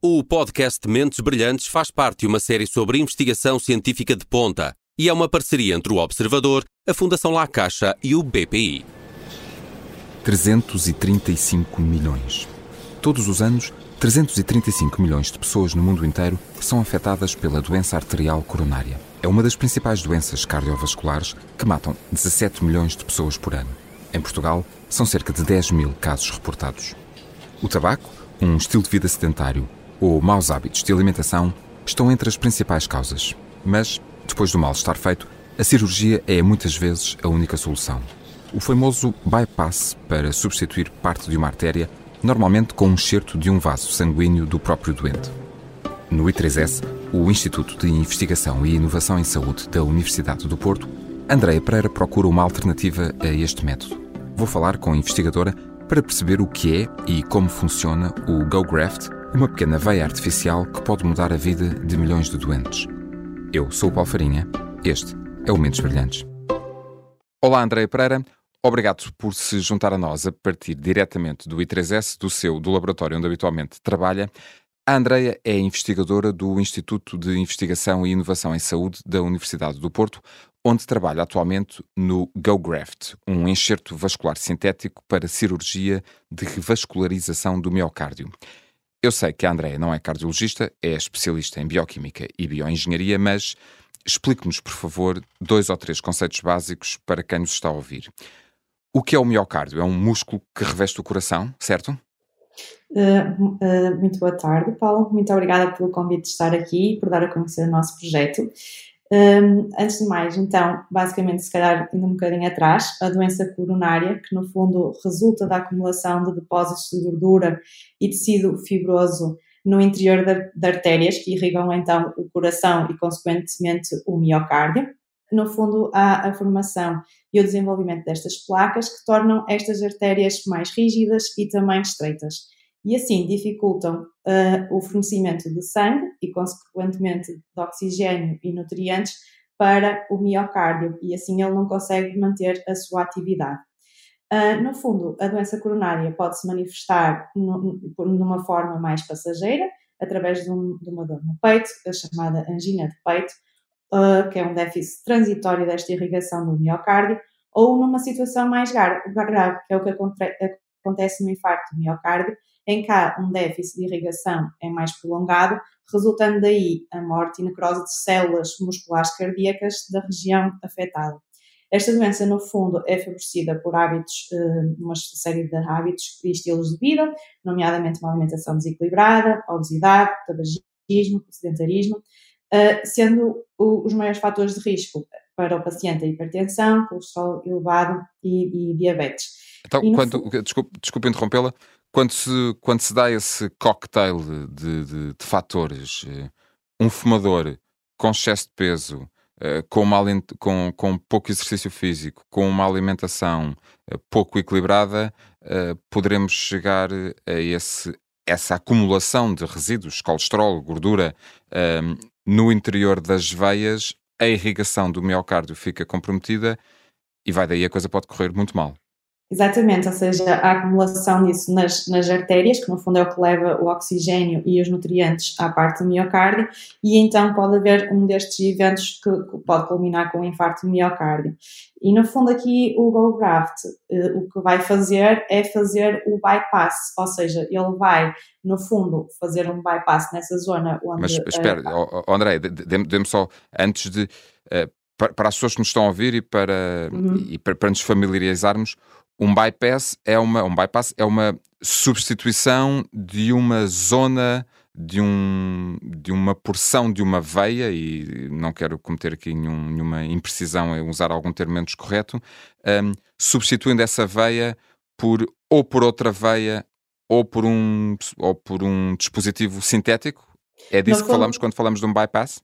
O podcast Mentes Brilhantes faz parte de uma série sobre investigação científica de ponta e é uma parceria entre o Observador, a Fundação La Caixa e o BPI. 335 milhões. Todos os anos, 335 milhões de pessoas no mundo inteiro são afetadas pela doença arterial coronária. É uma das principais doenças cardiovasculares que matam 17 milhões de pessoas por ano. Em Portugal, são cerca de 10 mil casos reportados. O tabaco, um estilo de vida sedentário ou maus hábitos de alimentação estão entre as principais causas. Mas, depois do mal estar feito, a cirurgia é muitas vezes a única solução. O famoso bypass para substituir parte de uma artéria, normalmente com um enxerto de um vaso sanguíneo do próprio doente. No I3S, o Instituto de Investigação e Inovação em Saúde da Universidade do Porto, Andreia Pereira procura uma alternativa a este método. Vou falar com a investigadora para perceber o que é e como funciona o GoGraft, uma pequena veia artificial que pode mudar a vida de milhões de doentes. Eu sou o Paulo Farinha, este é o Mentes Brilhantes. Olá, Andréia Pereira. Obrigado por se juntar a nós a partir diretamente do I3S, do seu, do laboratório onde habitualmente trabalha. A Andreia é investigadora do Instituto de Investigação e Inovação em Saúde da Universidade do Porto, onde trabalha atualmente no GoGraft, um enxerto vascular sintético para cirurgia de revascularização do miocárdio. Eu sei que a Andrea não é cardiologista, é especialista em bioquímica e bioengenharia, mas explique-nos, por favor, dois ou três conceitos básicos para quem nos está a ouvir. O que é o miocárdio? É um músculo que reveste o coração, certo? Uh, uh, muito boa tarde, Paulo. Muito obrigada pelo convite de estar aqui e por dar a conhecer o nosso projeto. Um, antes de mais, então, basicamente, se calhar indo um bocadinho atrás, a doença coronária, que no fundo resulta da acumulação de depósitos de gordura e tecido fibroso no interior de, artérias que irrigam então o coração e, consequentemente, o miocárdio. No fundo, há a formação e o desenvolvimento destas placas que tornam estas artérias mais rígidas e também estreitas e assim dificultam uh, o fornecimento de sangue e, consequentemente, de oxigênio e nutrientes para o miocárdio e assim ele não consegue manter a sua atividade. Uh, no fundo, a doença coronária pode se manifestar no, numa forma mais passageira, através de, um, de, uma dor no peito, a chamada angina de peito, uh, que é um déficit transitório desta irrigação do miocárdio, ou numa situação mais grave, que é o que acontece no infarto do miocárdio, em há um déficit de irrigação é mais prolongado, resultando daí a morte e necrose de células musculares cardíacas da região afetada. Esta doença, no fundo, é favorecida por hábitos, eh, uma série de hábitos e estilos de vida, nomeadamente uma alimentação desequilibrada, obesidade, tabagismo, sedentarismo, eh, sendo os maiores fatores de risco para o paciente a hipertensão, colesterol elevado e, e diabetes. Então, e quando, desculpe, desculpe interrompê-la, quando se, quando se dá esse cocktail de, de, de fatores, eh, um fumador com excesso de peso, eh, com, uma, com, com pouco exercício físico, com uma alimentação eh, pouco equilibrada, poderemos chegar a esse, essa acumulação de resíduos, colesterol, gordura, no interior das veias, a irrigação do miocárdio fica comprometida e vai daí a coisa pode correr muito mal. Exatamente, ou seja, a acumulação disso nas, nas artérias, que no fundo é o que leva o oxigênio e os nutrientes à parte do miocárdio, e então pode haver um destes eventos que, pode culminar com um infarto do miocárdio. E no fundo aqui o GoGraft eh, o que vai fazer é fazer o bypass, ou seja, ele vai no fundo fazer um bypass nessa zona onde... Mas espera, uh, oh, André, dê-me só, antes de... Uh, para, para, as pessoas que nos estão a ouvir e para, uhum. e para, para nos familiarizarmos, um bypass é uma, um bypass é uma substituição de uma zona de, um, de uma porção de uma veia, e não quero cometer aqui nenhum, nenhuma imprecisão em usar algum termo menos correto, um, substituindo essa veia por ou por outra veia ou por um, ou por um dispositivo sintético. É disso que falamos quando falamos de um bypass?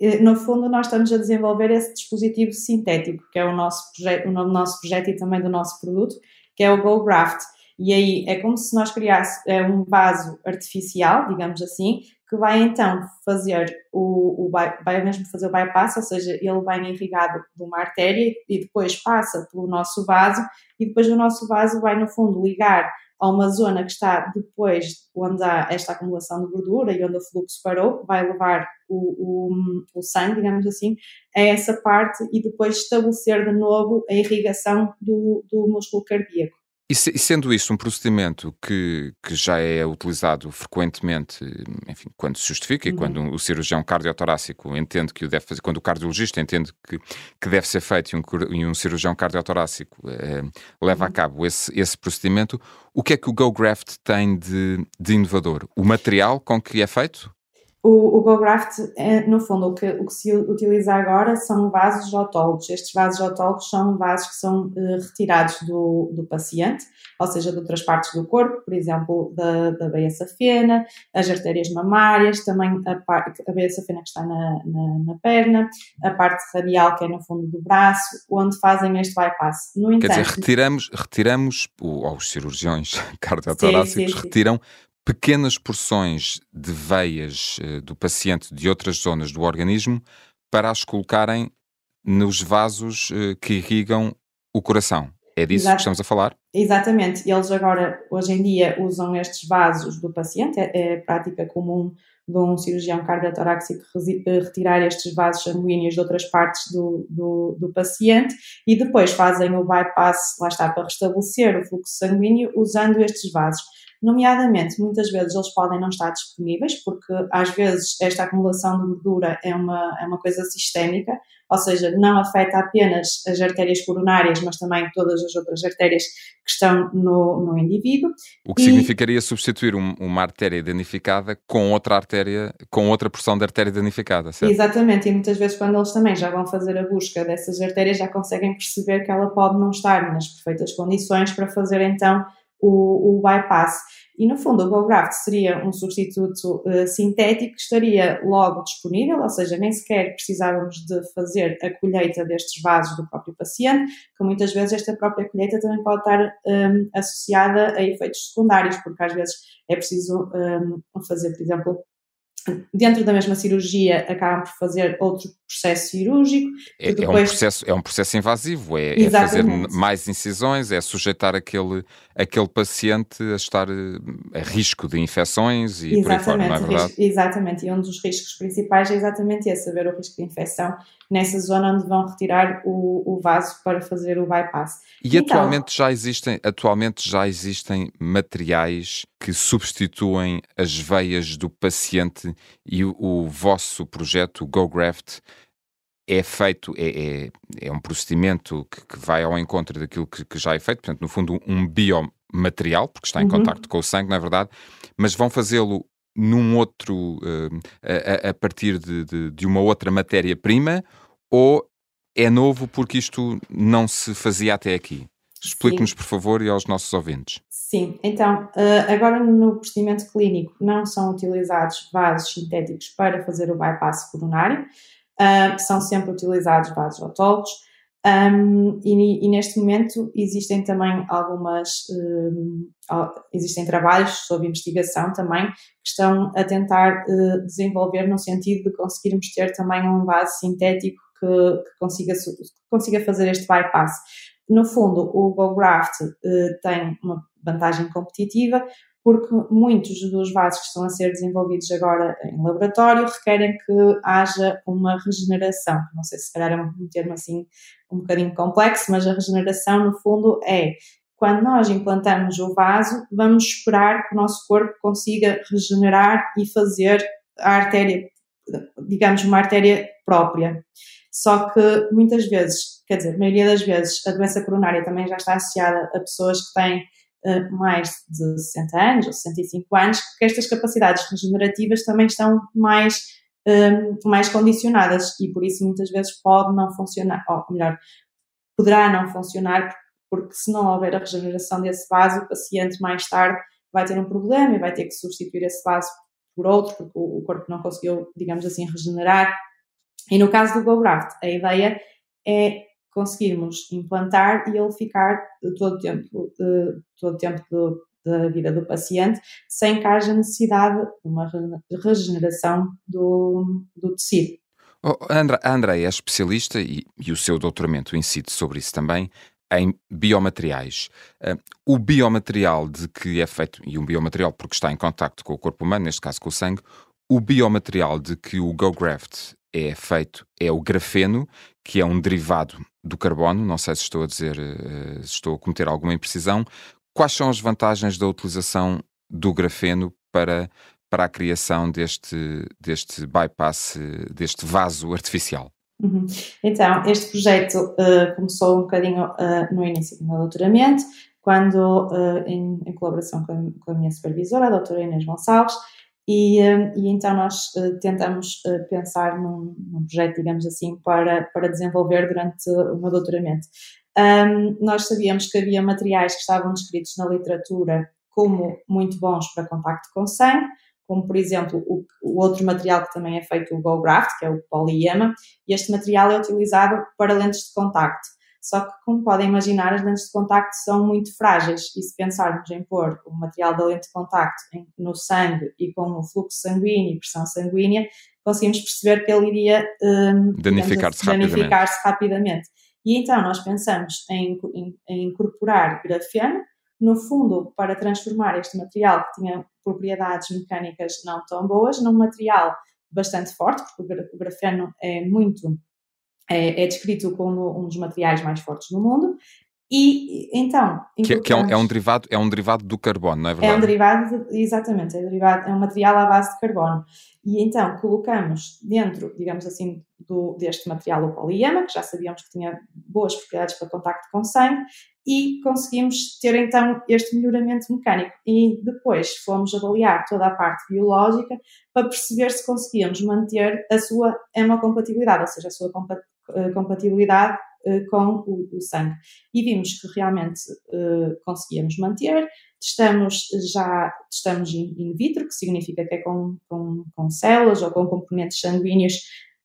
Eh, no fundo, nós estamos a desenvolver esse dispositivo sintético, que é o nosso projeto, o nosso projeto e também do nosso produto, que é o GoGraft. E aí é como se nós criássemos é um vaso artificial, digamos assim, que vai então fazer o, o vai mesmo fazer o bypass, ou seja, ele vai irrigado de uma artéria e depois passa pelo nosso vaso e depois o nosso vaso vai no fundo ligar a uma zona que está depois onde há esta acumulação de gordura e onde o fluxo parou, vai levar o, o, o sangue, digamos assim, a essa parte e depois estabelecer de novo a irrigação do, do músculo cardíaco. E, se, e, sendo isso um procedimento que, que já é utilizado frequentemente, enfim, quando se justifica uhum. e quando o cirurgião cardiotorácico entende que o deve fazer, quando o cardiologista entende que, que deve ser feito e um, e um cirurgião cardiotorácico eh, leva uhum. a cabo esse, esse procedimento, o que é que o GoGraft tem de, de inovador? O material com que é feito? O, o GoGraft, é, no fundo, o que, o que se utiliza agora são vasos autólogos. Estes vasos autólogos são vasos que são uh, retirados do, do paciente, ou seja, de outras partes do corpo, por exemplo, da, da veia safena, as artérias mamárias, também a, a veia safena que está na, na, na, perna, a parte radial que é no fundo do braço, onde fazem este bypass. No entanto, Quer dizer, retiramos, retiramos ou os cirurgiões cardiotorácicos retiram pequenas porções de veias uh, do paciente de outras zonas do organismo para as colocarem nos vasos uh, que irrigam o coração. É disso Exato. que estamos a falar? Exatamente. Eles agora, hoje em dia, usam estes vasos do paciente, é, é prática comum de um cirurgião cardiotorácico eh, retirar estes vasos sanguíneos de outras partes do, do, do, paciente e depois fazem o bypass, lá está, para restabelecer o fluxo sanguíneo usando estes vasos nomeadamente, muitas vezes eles podem não estar disponíveis, porque às vezes esta acumulação de gordura é uma, é uma coisa sistémica, ou seja, não afeta apenas as artérias coronárias, mas também todas as outras artérias que estão no, no indivíduo. O que e... significaria substituir um, uma artéria danificada com outra artéria, com outra porção da artéria danificada, certo? Exatamente, e muitas vezes quando eles também já vão fazer a busca dessas artérias, já conseguem perceber que ela pode não estar nas perfeitas condições para fazer então o, o bypass. E no fundo o GoGraft seria um substituto uh, sintético que estaria logo disponível, ou seja, nem sequer precisávamos de fazer a colheita destes vasos do próprio paciente, que muitas vezes esta própria colheita também pode estar um, associada a efeitos secundários, porque às vezes é preciso um, fazer, por exemplo, dentro da mesma cirurgia acabam por fazer outro processo cirúrgico. É, depois... é, um, processo, é um processo invasivo, é, é, fazer mais incisões, é sujeitar aquele, aquele paciente a estar eh, a risco de infecções e exatamente, por aí fora, não é verdade? Exatamente, e um dos riscos principais é exatamente esse, saber o risco de infecção nessa zona onde vão retirar o, o vaso para fazer o bypass. E então, atualmente, já existem, atualmente já existem materiais que substituem as veias do paciente e o, o vosso projeto, o GoGraft, é feito, é, é, é um procedimento que, que, vai ao encontro daquilo que, que, já é feito, portanto, no fundo, um biomaterial, porque está em uhum. contacto com o sangue, na é verdade, mas vão fazê-lo num outro, uh, a, a, partir de, de, de uma outra matéria-prima, ou é novo porque isto não se fazia até aqui? Explique-nos, por favor, e aos nossos ouvintes. Sim, então, eh, agora no procedimento clínico não são utilizados vasos sintéticos para fazer o bypass coronário, eh, são sempre utilizados vasos autólogos. Um, e, neste momento existem também algumas, um, existem trabalhos sob investigação também que estão a tentar desenvolver no sentido de conseguirmos ter também um vaso sintético que, que consiga, que consiga fazer este bypass. No fundo, o GoGraft uh, tem uma vantagem competitiva porque muitos dos vasos que estão a ser desenvolvidos agora em laboratório requerem que haja uma regeneração. Não sei se calhar é um termo assim um bocadinho complexo, mas a regeneração, no fundo, é quando nós implantamos o vaso, vamos esperar que o nosso corpo consiga regenerar e fazer a artéria, digamos, uma artéria própria. Só que muitas vezes, quer dizer, a maioria das vezes, a doença coronária também já está associada a pessoas que têm uh, mais de 60 anos ou 65 anos, que estas capacidades regenerativas também estão mais, um, mais condicionadas e por isso muitas vezes pode não funcionar, ou melhor, poderá não funcionar, porque se não houver a regeneração desse vaso, o paciente mais tarde vai ter um problema e vai ter que substituir esse vaso por outro, porque o corpo não conseguiu, digamos assim, regenerar e no caso do GoGraft, a ideia é conseguirmos implantar e ele ficar todo o tempo, todo o tempo do, da vida do paciente sem que haja necessidade de uma regeneração do, do tecido. Oh, André, a André é especialista e, e, o seu doutoramento incide sobre isso também em biomateriais. Uh, o biomaterial de que é feito, e um biomaterial porque está em contacto com o corpo humano, neste caso com o sangue, o biomaterial de que o GoGraft é feito é o grafeno, que é um derivado do carbono. Não sei se estou a dizer, uh, se estou a cometer alguma imprecisão. Quais são as vantagens da utilização do grafeno para, para a criação deste, deste bypass, deste vaso artificial? Uhum. Então, este projeto uh, começou um bocadinho uh, no início do meu doutoramento, quando, uh, em, em, colaboração com a, com a, minha supervisora, a doutora Inês Gonçalves, e, e então nós tentamos pensar num, num, projeto, digamos assim, para, para desenvolver durante o meu doutoramento. Um, nós sabíamos que havia materiais que estavam descritos na literatura como muito bons para contacto com sangue, como por exemplo o, o, outro material que também é feito, o GoGraft, que é o poliema, e este material é utilizado para lentes de contacto. Só que, como podem imaginar, as lentes de contacto são muito frágeis e se pensarmos em pôr o material da lente de contacto no sangue e com o fluxo sanguíneo e pressão sanguínea, conseguimos perceber que ele iria um, danificar-se rapidamente. Danificar rapidamente. E então nós pensamos em, em, em incorporar grafeno, no fundo, para transformar este material que tinha propriedades mecânicas não tão boas num material bastante forte, porque o grafeno é muito é, é, descrito como um dos materiais mais fortes do mundo. E então. Que, que é, um, é, um, derivado, é um derivado do carbono, não é verdade? É um derivado, de, exatamente, é, derivado, é um material à base de carbono. E então colocamos dentro, digamos assim, do, deste material o poliema, que já sabíamos que tinha boas propriedades para contacto com sangue, e conseguimos ter então este melhoramento mecânico. E depois fomos avaliar toda a parte biológica para perceber se conseguíamos manter a sua hemocompatibilidade, ou seja, a sua compatibilidade eh, com o, o, sangue. E vimos que realmente uh, conseguíamos manter. Testamos já testamos in, in, vitro, que significa que é com, com, com células ou com componentes sanguíneos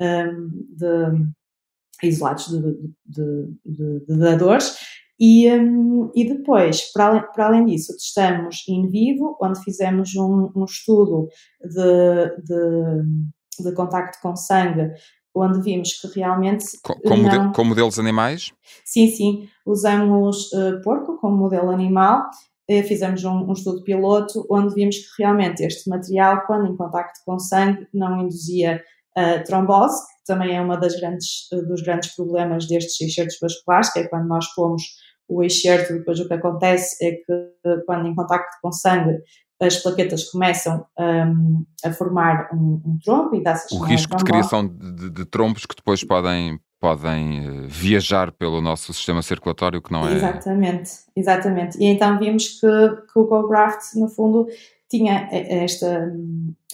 um, ehm, de, isolados de, de, de, dadores e, um, e depois, para além, para além disso, testamos in vivo, onde fizemos um, um estudo de, de, de, contacto com sangue, onde vimos que realmente. Com, com, não... modelo, com modelos animais? Sim, sim. Usamos uh, porco como modelo animal. Uh, fizemos um, um, estudo piloto onde vimos que realmente este material, quando em contacto com sangue, não induzia uh, trombose, que também é uma das grandes, dos grandes problemas destes excertos vasculares, que é quando nós pomos o excerto, depois o que acontece é que quando em contacto com sangue as plaquetas começam um, a formar um, um trombo e dá-se O risco de criação de, de, trombos que depois podem, podem uh, viajar pelo nosso sistema circulatório, que não é... Exatamente, exatamente. E então vimos que, que o GoGraft, no fundo, tinha esta,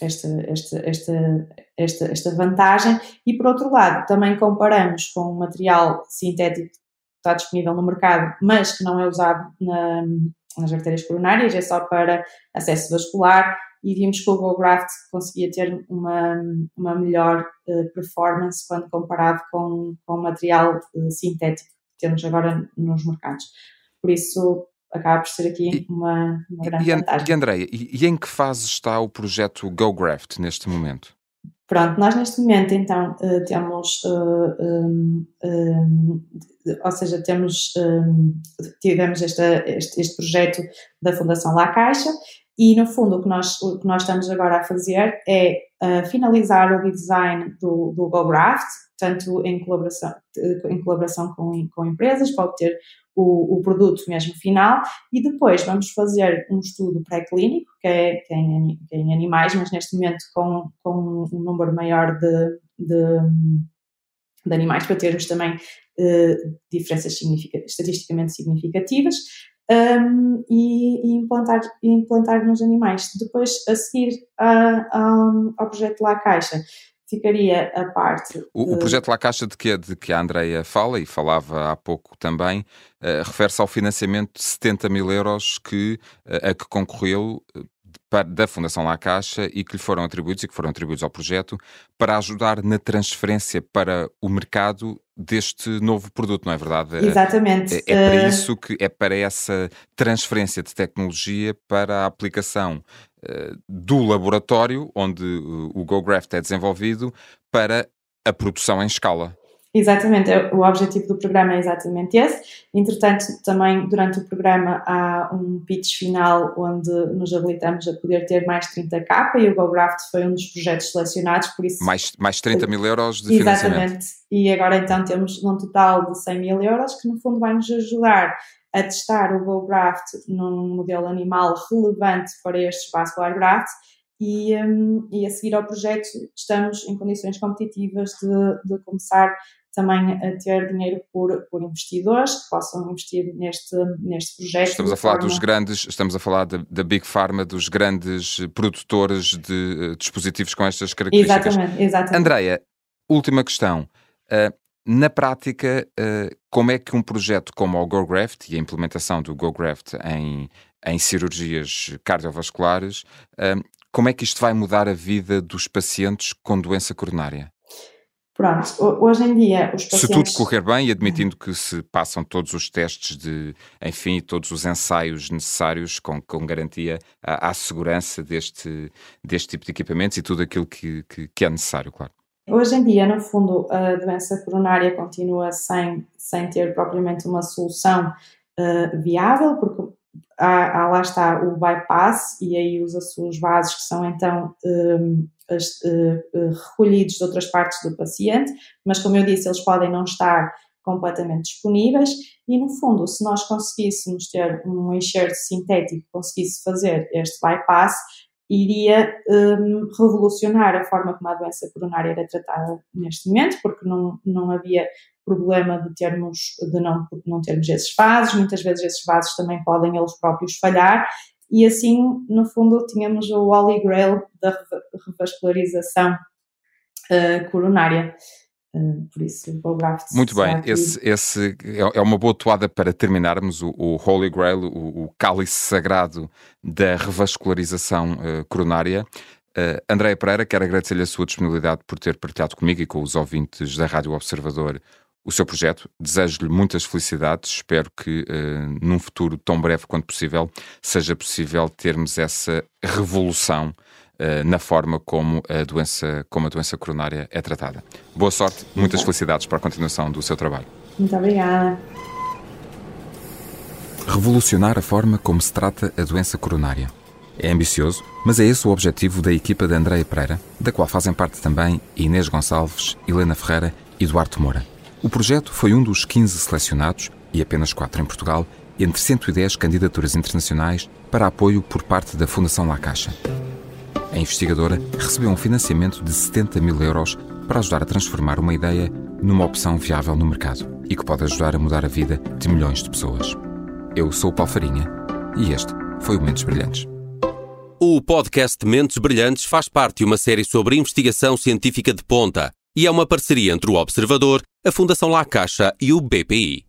esta, esta, esta, esta, esta vantagem e, por outro lado, também comparamos com um material sintético está disponível no mercado, mas que não é usado na, nas artérias coronárias, é só para acesso vascular e vimos que o GoGraft conseguia ter uma, uma melhor uh, performance quando comparado com, com o material uh, sintético que temos agora nos mercados. Por isso, acaba por ser aqui uma, uma grande e, vantagem. E Andréia, e, e, em que fase está o projeto GoGraft neste momento? Pronto, nós neste momento então uh, temos, uh, um, um, ou seja, temos, um, tivemos esta, este, este, projeto da Fundação La Caixa e no fundo o que nós, o que nós estamos agora a fazer é uh, finalizar o design do, do GoGraft, tanto em colaboração, em colaboração com, com empresas para obter o, o, produto mesmo final e depois vamos fazer um estudo pré-clínico, que, é, é em, é em animais, mas neste momento com, com um número maior de, de, de animais para termos também uh, diferenças estatisticamente significativas um, e, e, implantar, implantar nos animais. Depois, a seguir a, a, ao projeto La Caixa, ficaria a parte. O, de... o projeto La Caixa de que, de que a Andreia fala e falava há pouco também, uh, refere-se ao financiamento de 70 mil euros que, uh, a que concorreu da Fundação La Caixa e que lhe foram atribuídos e que foram atribuídos ao projeto para ajudar na transferência para o mercado deste novo produto, não é verdade? Exatamente. É, é para isso que é para essa transferência de tecnologia para a aplicação uh, do laboratório onde o GoGraft é desenvolvido para a produção em escala. Exatamente, é, o objetivo do programa é exatamente esse. Entretanto, também durante o programa há um pitch final onde nos habilitamos a poder ter mais 30k e o GoGraft foi um dos projetos selecionados, por isso... Mais, mais 30 mil euros de exatamente. financiamento. Exatamente, e agora então temos um total de 100 mil euros que no fundo vai nos ajudar a testar o GoGraft num modelo animal relevante para estes vascular grafts e, um, e a seguir ao projeto estamos em condições competitivas de, de começar também a ter dinheiro por, por investidores que possam investir neste, neste projeto. Estamos a falar forma... dos grandes, estamos a falar da Big Pharma, dos grandes produtores de uh, dispositivos com estas características. Exatamente, exatamente. Andreia, última questão. Uh, na prática, uh, como é que um projeto como o GoGraft e a implementação do GoGraft em, em cirurgias cardiovasculares, como é que isto vai mudar a vida dos pacientes com doença coronária? Pronto, hoje em dia os pacientes... Se tudo correr bem e admitindo que se passam todos os testes de, enfim, todos os ensaios necessários com, com garantia à, à segurança deste, deste tipo de equipamentos e tudo aquilo que, que, que, é necessário, claro. Hoje em dia, no fundo, a doença coronária continua sem, sem ter propriamente uma solução uh, viável, porque há, há, lá está o bypass e aí usa-se os vasos que são então um, as, uh, uh, recolhidos de outras partes do paciente, mas como eu disse, eles podem não estar completamente disponíveis e no fundo, se nós conseguíssemos ter um enxerto sintético conseguisse fazer este bypass, iria um, revolucionar a forma como a doença coronária era tratada neste momento, porque não, não havia problema de termos de não, de não termos esses vasos, muitas vezes esses vasos também podem eles próprios falhar e assim, no fundo, tínhamos o Holy Grail da revascularização uh, coronária. Uh, por isso, o graft Muito bem, esse, esse é, é uma boa toada para terminarmos o, o Holy Grail, o, o, cálice sagrado da revascularização uh, coronária. Uh, Andréia Pereira, quero agradecer-lhe a sua disponibilidade por ter partilhado comigo e com os ouvintes da Rádio Observador o seu projeto. Desejo-lhe muitas felicidades. Espero que uh, num futuro tão breve quanto possível seja possível termos essa revolução na forma como a doença, como a doença coronária é tratada. Boa sorte, muitas felicidades para a continuação do seu trabalho. Muito obrigada. Revolucionar a forma como se trata a doença coronária. É ambicioso, mas é esse o objetivo da equipa de Andréia Pereira, da qual fazem parte também Inês Gonçalves, Helena Ferreira e Duarte Moura. O projeto foi um dos 15 selecionados, e apenas 4 em Portugal, entre 110 candidaturas internacionais para apoio por parte da Fundação La Caixa. A investigadora recebeu um financiamento de 70 mil euros para ajudar a transformar uma ideia numa opção viável no mercado e que pode ajudar a mudar a vida de milhões de pessoas. Eu sou o Paulo Farinha e este foi o Mentes Brilhantes. O podcast Mentes Brilhantes faz parte de uma série sobre investigação científica de ponta e é uma parceria entre o Observador, a Fundação La Caixa e o BPI.